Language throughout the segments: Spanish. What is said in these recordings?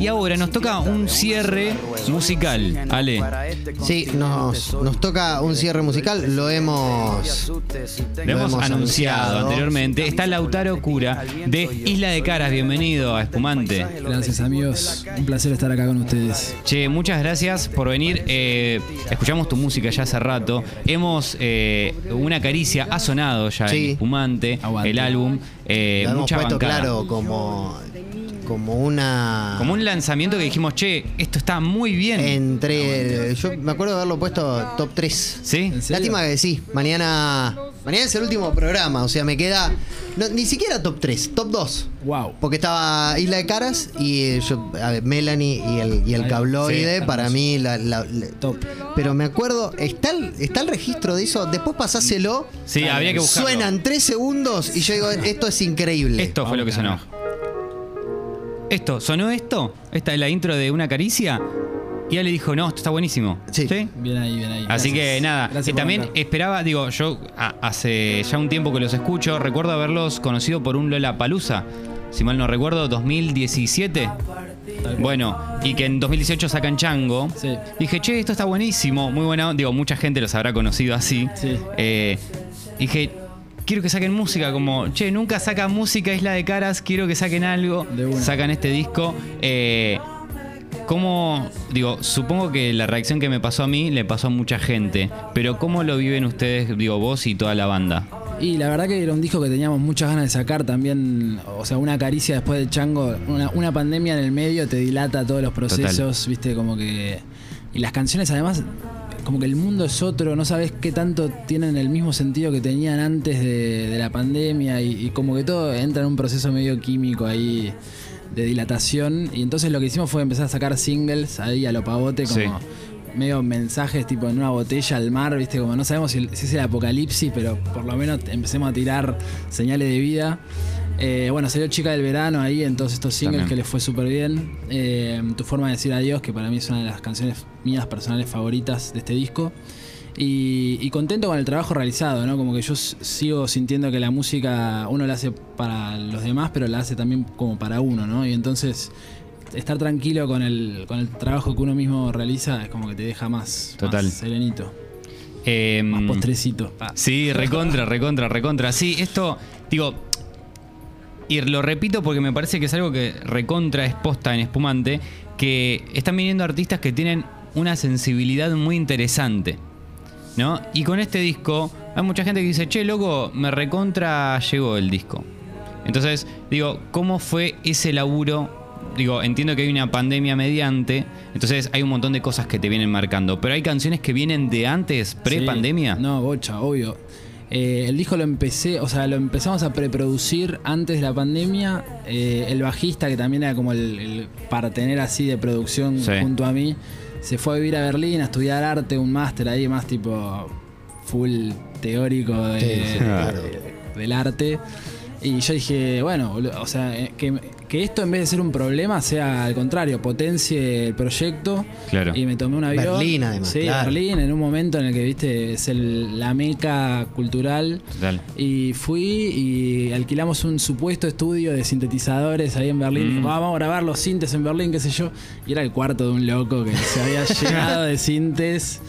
Y ahora nos toca un cierre musical. Ale. Sí, nos, nos toca un cierre musical. Lo hemos. Lo hemos anunciado anteriormente. Está Lautaro Cura de Isla de Caras. Bienvenido a Espumante. Gracias amigos, un placer estar acá con ustedes. Che, muchas gracias por venir. Eh, escuchamos tu música ya hace rato. Hemos. eh, una caricia ha sonado ya Sí. en Espumante, Aguante. el álbum. Eh, lo hemos mucha puesto bancada. claro como. Como una. Como un lanzamiento que dijimos, che, esto está muy bien. Entre. Yo me acuerdo de haberlo puesto top 3. ¿Sí? Lástima que sí. Mañana. Mañana es el último programa. O sea, me queda. no, ni siquiera top 3, top 2. Wow. Porque estaba Isla de Caras y eh, yo, a ver, Melanie y el, y el cabloide, sí, para mí, la, la- la- Top. Pero me acuerdo, está el, está el registro de eso, después pasáselo. Sí, habría que buscarlo. Suenan 3 segundos y yo digo, esto es increíble. Esto fue lo que sonó. Esto, ¿sonó esto? Esta es la intro de Una Caricia. Y él le dijo, no, esto está buenísimo. Sí. Bien ahí, bien ahí. Así Gracias. que nada, Gracias y también esperaba, digo, yo a- hace ya un tiempo que los escucho, recuerdo haberlos conocido por un Lola Palusa, si mal no recuerdo, 2017. Bueno, y que en 2018 sacan Chango. Sí. Dije, che, esto está buenísimo, muy bueno. Digo, mucha gente los habrá conocido así. Sí. Eh, dije, quiero que saquen música, como, che, nunca sacan música Isla de Caras, quiero que saquen algo. Sacan este disco. Eh, ¿Cómo, digo, supongo que la reacción que me pasó a mí le pasó a mucha gente, pero ¿cómo lo viven ustedes, digo, vos y toda la banda? Y la verdad que era un disco que teníamos muchas ganas de sacar también. O sea, una caricia después del chango. Una, una pandemia en el medio te dilata todos los procesos, viste, como que. Y las canciones además. Como que el mundo es otro, no sabes qué tanto tienen el mismo sentido que tenían antes de, de la pandemia y, y como que todo entra en un proceso medio químico ahí de dilatación. Y entonces lo que hicimos fue empezar a sacar singles ahí a lo pavote, como Sí. medio mensajes tipo en una botella al mar, viste, como no sabemos si, si es el apocalipsis, pero por lo menos empecemos a tirar señales de vida. Eh, bueno, salió Chica del Verano ahí en todos estos singles También. que les fue súper bien. Eh, tu forma de decir adiós, que para mí es una de las canciones mías personales favoritas de este disco. Y, y contento con el trabajo realizado, ¿no? Como que yo sigo sintiendo que la música uno la hace para los demás, pero la hace también como para uno, ¿no? Y entonces estar tranquilo con el, con el trabajo que uno mismo realiza es como que te deja más, Total. más serenito, Eh, más postrecito. Sí, recontra, recontra, recontra. Sí, esto, digo, y lo repito porque me parece que es algo que recontra es posta en espumante, que están viniendo artistas que tienen una sensibilidad muy interesante. ¿No? Y con este disco hay mucha gente que dice, che, loco, me recontra llegó el disco. Entonces, digo, ¿cómo fue ese laburo? Digo, entiendo que hay una pandemia mediante, entonces hay un montón de cosas que te vienen marcando, pero hay canciones que vienen de antes, pre-pandemia. No, bocha, obvio. Eh, el disco lo empecé, o sea, lo empezamos a preproducir antes de la pandemia. Eh, el bajista, que también era como el, el partener así de producción Sí. junto a mí, se fue a vivir a Berlín a estudiar arte, un máster ahí más tipo full teórico de- Sí, sí, claro. de- del arte. Y yo dije, bueno, o sea, eh, que, que esto en vez de ser un problema sea al contrario, potencie el proyecto. Claro. Y me tomé un avión. Berlín, además, Sí, claro. Berlín, en un momento en el que, viste, es el- la meca cultural. Total. Y fui y alquilamos un supuesto estudio de sintetizadores ahí en Berlín. Mm. Vamos a grabar los sintes en Berlín, qué sé yo. Y era el cuarto de un loco que se había llenado de sintes.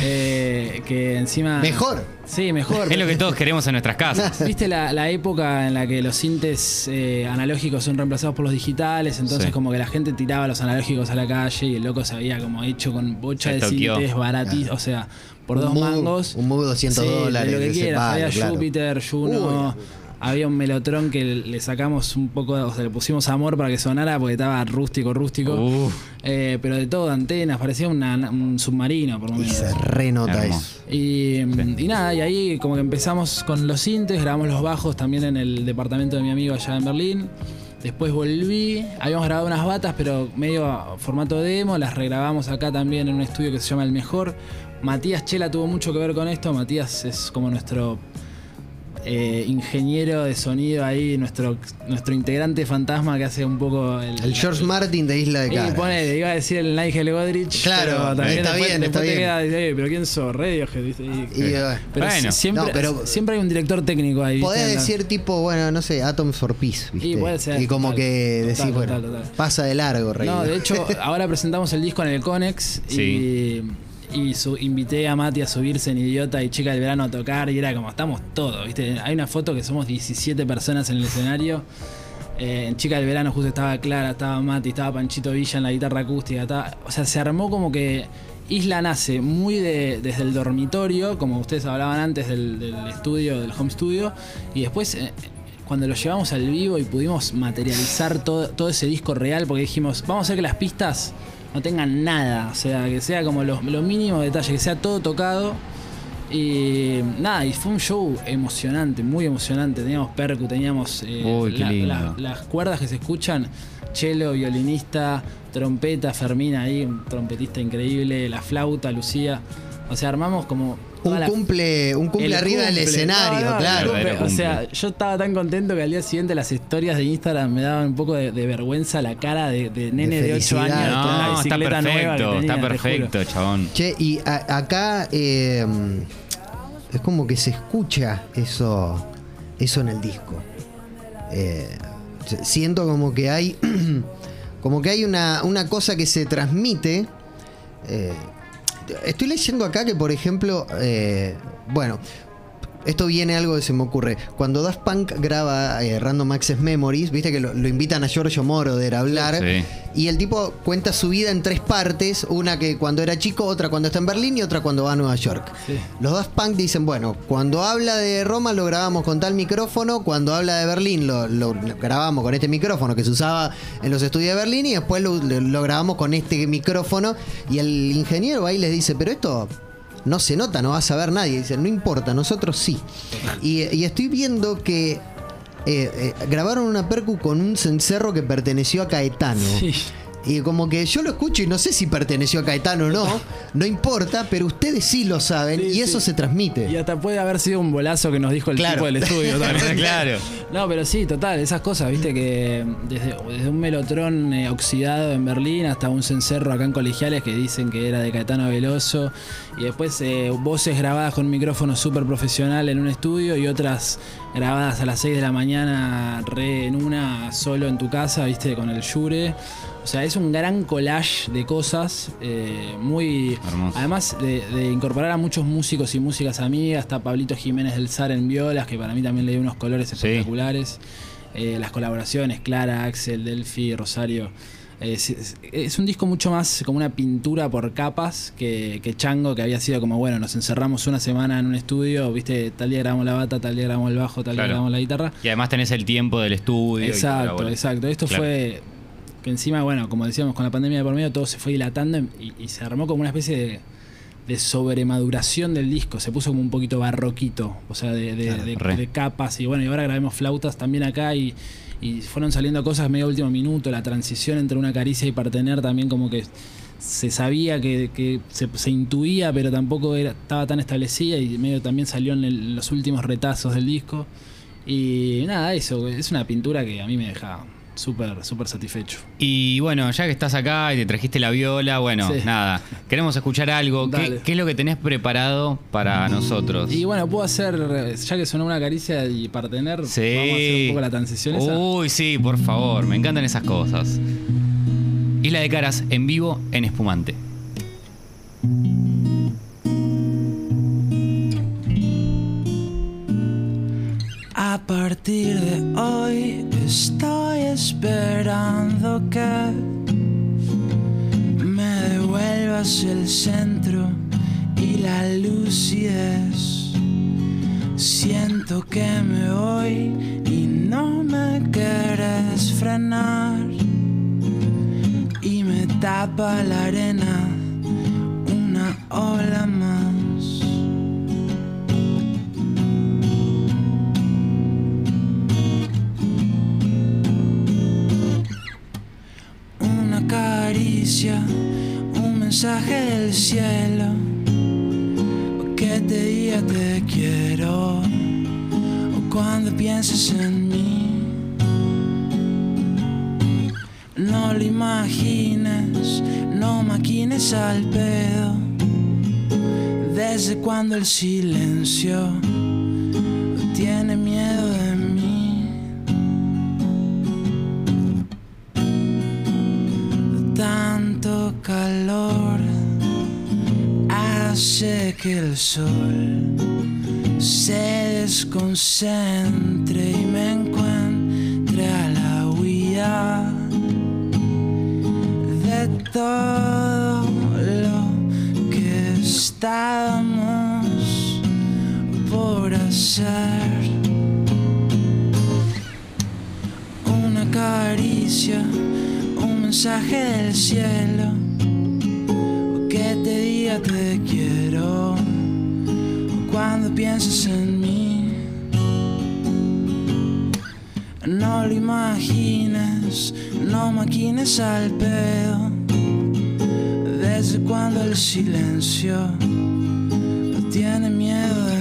Eh, que encima. Mejor. Sí, mejor. Es lo que todos queremos en nuestras casas. ¿Viste la, la época en la que los sintes eh, analógicos son reemplazados por los digitales? Entonces, Sí. como que la gente tiraba los analógicos a la calle y el loco se había como hecho con bocha Se de toqueó. sintes baratis, o sea, por Un dos mangos. un Moog 200 Sí, dólares de lo que quieras. palo, había claro. Júpiter, Juno. Uy. Había un melotron que le sacamos un poco, o sea, le pusimos amor para que sonara porque estaba rústico, rústico. Eh, pero de todo, antenas, parecía una- un submarino, por lo Y menos. se renota eso. Y, y nada, y ahí como que empezamos con los sintes, grabamos los bajos también en el departamento de mi amigo allá en Berlín. Después volví, habíamos grabado unas batas, pero medio a formato demo, las regrabamos acá también en un estudio que se llama El Mejor. Matías Chela tuvo mucho que ver con esto, Matías es como nuestro eh, ingeniero de sonido ahí, nuestro, nuestro integrante fantasma que hace un poco el, El George Martin de Isla de y Cara. pone, iba a decir el Nigel Godrich. Claro, pero también está después, bien, después está te bien. queda, "Eh, pero ¿quién sos? Radiohead", Y, eh, pero Bueno. si- siempre, No, pero- siempre hay un director técnico ahí. Podés decir tipo, bueno, no sé, Atoms for Peace, ¿viste? Y puede ser, Y como total, que total, decís, bueno, total, total. pasa de largo, Rey. No, de hecho, ahora presentamos el disco en el Conex Sí. y, y su- invité a Mati a subirse en Idiota y Chica del Verano a tocar y era como, estamos todos, ¿viste? Hay una foto que somos 17 personas en el escenario. Eh, en Chica del Verano justo estaba Clara, estaba Mati, estaba Panchito Villa en la guitarra acústica. estaba- o sea, se armó como que Isla nace muy de- desde el dormitorio, como ustedes hablaban antes del, estudio, del home studio, y después... eh, cuando lo llevamos al vivo y pudimos materializar todo, todo ese disco real, porque dijimos, vamos a hacer que las pistas no tengan nada, o sea, que sea como los, los mínimos detalles, que sea todo tocado. Y nada, y fue un show emocionante, muy emocionante. Teníamos percu, teníamos eh, Uy, lindo. la- las cuerdas que se escuchan, cello, violinista, trompeta, Fermina ahí, un trompetista increíble, la flauta, Lucía. O sea, armamos como... un la- cumple, un cumple el arriba del escenario, No, no, el claro. cumple. O sea, yo estaba tan contento que al día siguiente las historias de Instagram me daban un poco de, de vergüenza la cara de, de nene de, 8 felicidad. años con una No, está bicicleta nueva que perfecto, tenía, está perfecto, chabón. Che, y a- acá eh, es como que se escucha eso, eso en el disco. Eh, siento como que hay, como que hay una, una cosa que se transmite. eh, estoy leyendo acá que, por ejemplo, eh, bueno, esto viene algo que se me ocurre. Cuando Daft Punk graba eh, Random Access Memories, viste que lo, lo invitan a Giorgio Moroder a hablar. Sí. Y el tipo cuenta su vida en tres partes: una que cuando era chico, otra cuando está en Berlín y otra cuando va a Nueva York. Sí. Los Daft Punk dicen: bueno, cuando habla de Roma lo grabamos con tal micrófono, cuando habla de Berlín lo, lo grabamos con este micrófono que se usaba en los estudios de Berlín y después lo, lo- lo grabamos con este micrófono. Y el ingeniero ahí les dice: pero esto no se nota, no va a saber nadie. Dicen, no importa, nosotros sí. Y, y estoy viendo que eh, eh, grabaron una percu con un cencerro que perteneció a Caetano. Sí. Y como que yo lo escucho y no sé si perteneció a Caetano o no, no importa, pero ustedes sí lo saben Sí, y eso sí. se transmite. Y hasta puede haber sido un bolazo que nos dijo el Claro. tipo del estudio también. Claro. No, pero sí, total, esas cosas, viste que desde, desde un melotrón eh, oxidado en Berlín hasta un cencerro acá en colegiales que dicen que era de Caetano Veloso. Y después eh, voces grabadas con un micrófono súper profesional en un estudio y otras grabadas a las 6 de la mañana re en una solo en tu casa, viste, con el Yure. O sea, es un gran collage de cosas, eh, muy... Hermoso. Además de, de incorporar a muchos músicos y músicas amigas, está Pablito Jiménez del Zar en violas, que para mí también le dio unos colores Sí. espectaculares. Eh, las colaboraciones, Clara, Axel, Delphi, Rosario. Eh, Es, es- es un disco mucho más como una pintura por capas que, que Chango, que había sido como, bueno, nos encerramos una semana en un estudio, viste, tal día grabamos la bata, tal día grabamos el bajo, tal día grabamos la guitarra. Y además tenés el tiempo del estudio. Exacto, exacto. Esto Claro. fue que encima, bueno, como decíamos, con la pandemia de por medio todo se fue dilatando y, y se armó como una especie de, de sobremaduración del disco. Se puso como un poquito barroquito, o sea, de, de- Claro, de- capas. Y bueno, y ahora grabemos flautas también acá y, y fueron saliendo cosas medio último minuto. La transición entre una caricia y partener también como que se sabía que, que se, se intuía, pero tampoco era, estaba tan establecida y medio también salió en el- los últimos retazos del disco. Y nada, eso, es una pintura que a mí me deja súper, súper satisfecho. Y bueno, ya que estás acá y te trajiste la viola, bueno, Sí. nada. Queremos escuchar algo. ¿Qué, qué es lo que tenés preparado para nosotros? Y bueno, puedo hacer, ya que sonó una caricia y partener, Sí. vamos a hacer un poco la transición esa. Uy, sí, por favor. Me encantan esas cosas. Isla de Caras en vivo en Espumante. A partir de hoy estoy esperando que me devuelvas el centro y la lucidez. Siento que me voy y no me quieres frenar. Y me tapa la arena una ola más. Un mensaje del cielo, que te diga te quiero, o pienses en mí. No lo imagines, no maquines al pedo. Desde cuando el silencio tiene miedo que el sol se desconcentre y me encuentre a la huida de todo lo que estábamos por hacer. Una caricia, un mensaje del cielo, que te diga te quiero piensas en mí. No lo imagines, no maquines al pedo. Desde cuando el silencio tiene miedo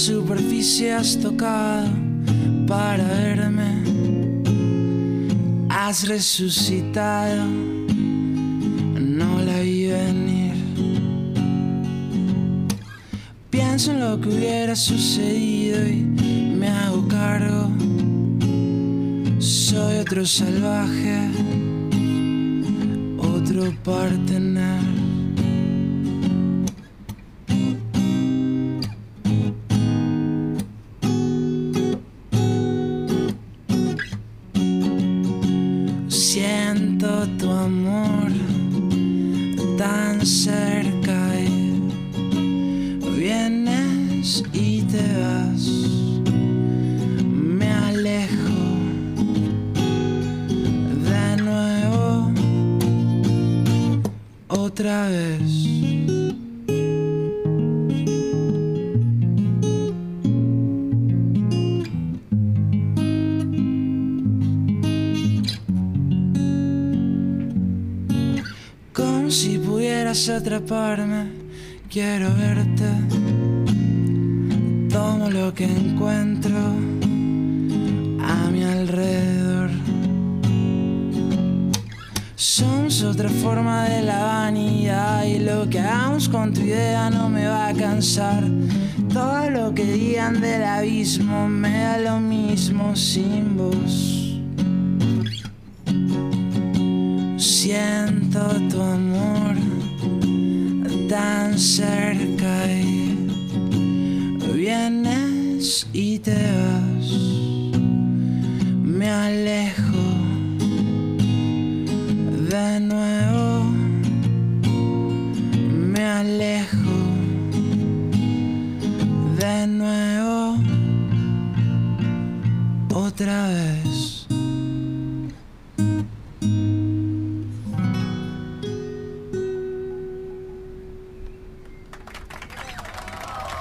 superficie has tocado para verme. Has resucitado, no la vi venir. Pienso en lo que hubiera sucedido y me hago cargo. Soy otro salvaje, otro partener. Si pudieras atraparme, quiero verte. Tomo lo que encuentro a mi alrededor. Somos otra forma de la vanidad y lo que hagamos con tu idea no me va a cansar. Todo lo que digan del abismo me da lo mismo sin vos. Siento tu amor tan cerca y vienes y te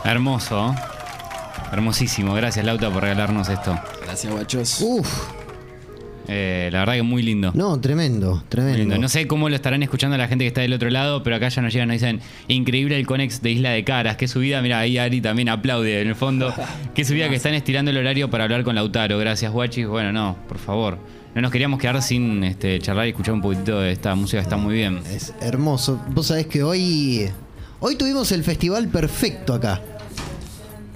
Hermoso. Hermosísimo. Gracias, Lauta, por regalarnos esto. Gracias, guachos. Uf, Eh, la verdad que muy lindo. no, tremendo, Muy tremendo. lindo. No sé cómo lo estarán escuchando la gente que está del otro lado, pero acá ya nos llegan, nos dicen, increíble el Conex de Isla de Caras, qué subida, mira, ahí Ari también aplaude en el fondo, qué subida que están estirando el horario para hablar con Lautaro, gracias Guachis, bueno, no, por favor, no nos queríamos quedar sin este, charlar y escuchar un poquitito de esta música, está muy bien. Es hermoso. Vos sabés que hoy. Hoy tuvimos el festival perfecto acá.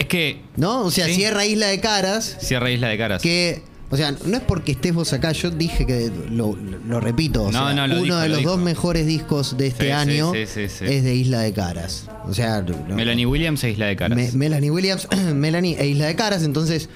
Es que, ¿No? O sea, Sí. cierra Isla de Caras. cierra Isla de Caras. Que. O sea, no es porque estés vos acá, yo dije que lo, lo repito. o No, sea, no, lo uno dijo, de lo los dijo. dos mejores discos de este Sí, año sí, sí, sí. es de Isla de Caras. O sea, Melanie Williams e Isla de Caras. Me- Melanie Williams, Melanie e Isla de Caras, entonces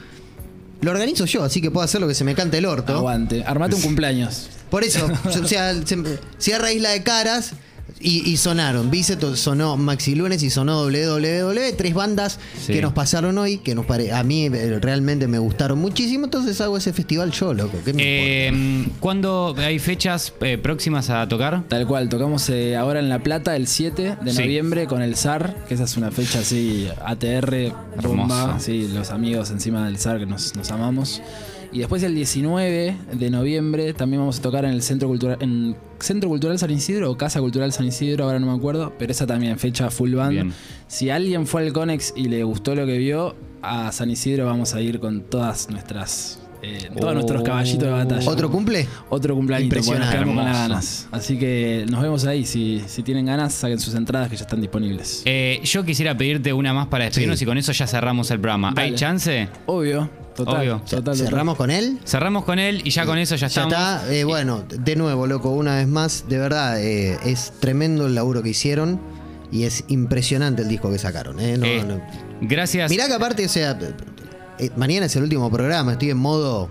lo organizo yo, así que puedo hacer lo que se me cante el orto. Aguante. Armate un cumpleaños. Por eso, o sea, se- cierra Isla de Caras, Y, y sonaron, Biceto sonó Maxi Lunes y sonó WWW, tres bandas Sí. que nos pasaron hoy, que nos pare- a mí eh, realmente me gustaron muchísimo, entonces hago ese festival yo, loco. ¿qué me importa? Eh, ¿Cuándo hay fechas eh, próximas a tocar? Tal cual, tocamos eh, ahora en La Plata el 7 de Sí. noviembre con el SAR, que esa es una fecha así, ATR, bomba, sí, los amigos encima del SAR que nos, nos amamos. Y después el 19 de noviembre también vamos a tocar en el Centro Cultural, en Centro Cultural San Isidro o Casa Cultural San Isidro, ahora no me acuerdo, pero esa también fecha full band. Bien. Si alguien fue al Conex y le gustó lo que vio, a San Isidro vamos a ir con todas nuestras, eh, todos Oh. nuestros caballitos de batalla. ¿Otro cumple? Otro cumpleaños, nos Impresionante. quedamos con las ganas. Así que nos vemos ahí. Si, si tienen ganas, saquen sus entradas que ya están disponibles. Eh, yo quisiera pedirte una más para despedirnos Sí. y con eso ya cerramos el programa. ¿Hay chance? Obvio, total. Obvio. total, total. ¿Cerramos con él? Cerramos con él y ya con eso ya Ya estamos. está, eh, bueno, de nuevo, loco, una vez más, de verdad, eh, es tremendo el laburo que hicieron y es impresionante el disco que sacaron. eh, no- Eh, no. Gracias. Mirá que aparte, o sea, eh, mañana es el último programa, estoy en modo...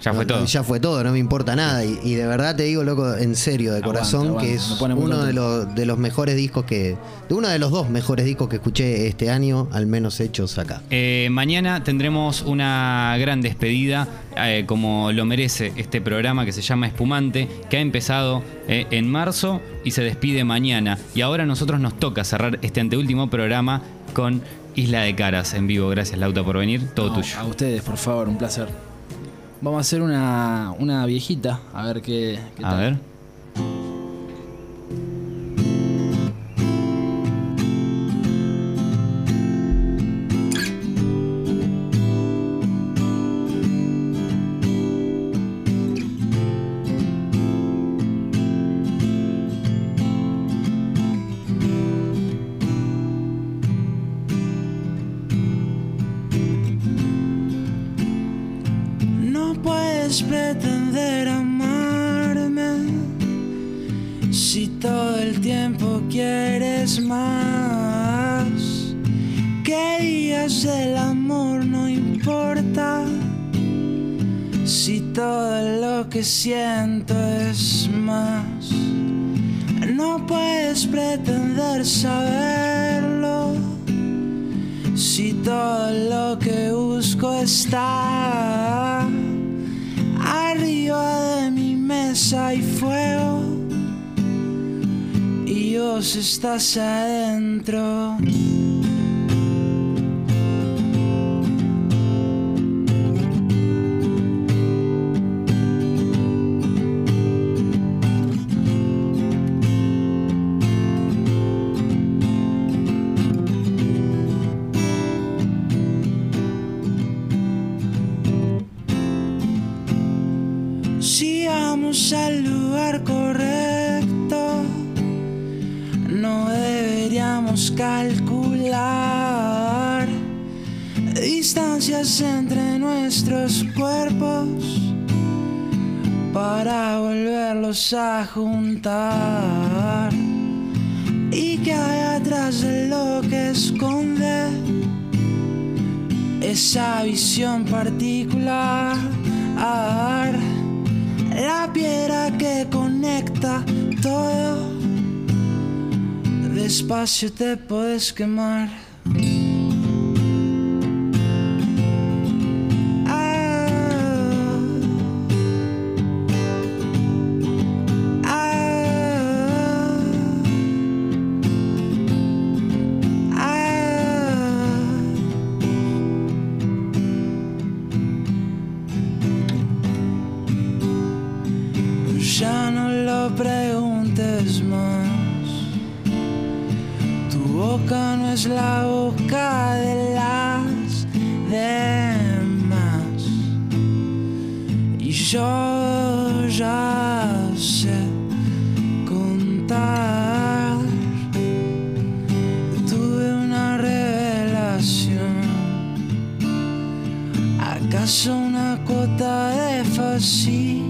ya fue no, todo. Ya fue todo, no me importa nada. Y, y de verdad te digo, loco, en serio, de corazón, que es uno de los, de los mejores discos que... De uno de los dos mejores discos que escuché este año, al menos hechos acá. Eh, mañana tendremos una gran despedida, eh, como lo merece este programa que se llama Espumante, que ha empezado eh, en marzo y se despide mañana. Y ahora a nosotros nos toca cerrar este anteúltimo programa con Isla de Caras en vivo. Gracias, Lauta, por venir. Todo No, tuyo. A ustedes, por favor, un placer. Vamos a hacer una, una viejita, a ver qué, qué A tal. ver. Quieres más. Que digas del amor no importa si todo lo que siento es más. No puedes pretender saberlo si todo lo que busco está arriba de mi mesa hay fuego y vos estás adentro. Para volverlos a juntar. ¿Y que hay atrás de lo que esconde esa visión particular? La piedra que conecta todo, despacio te puedes quemar. Una cuota de fascinación?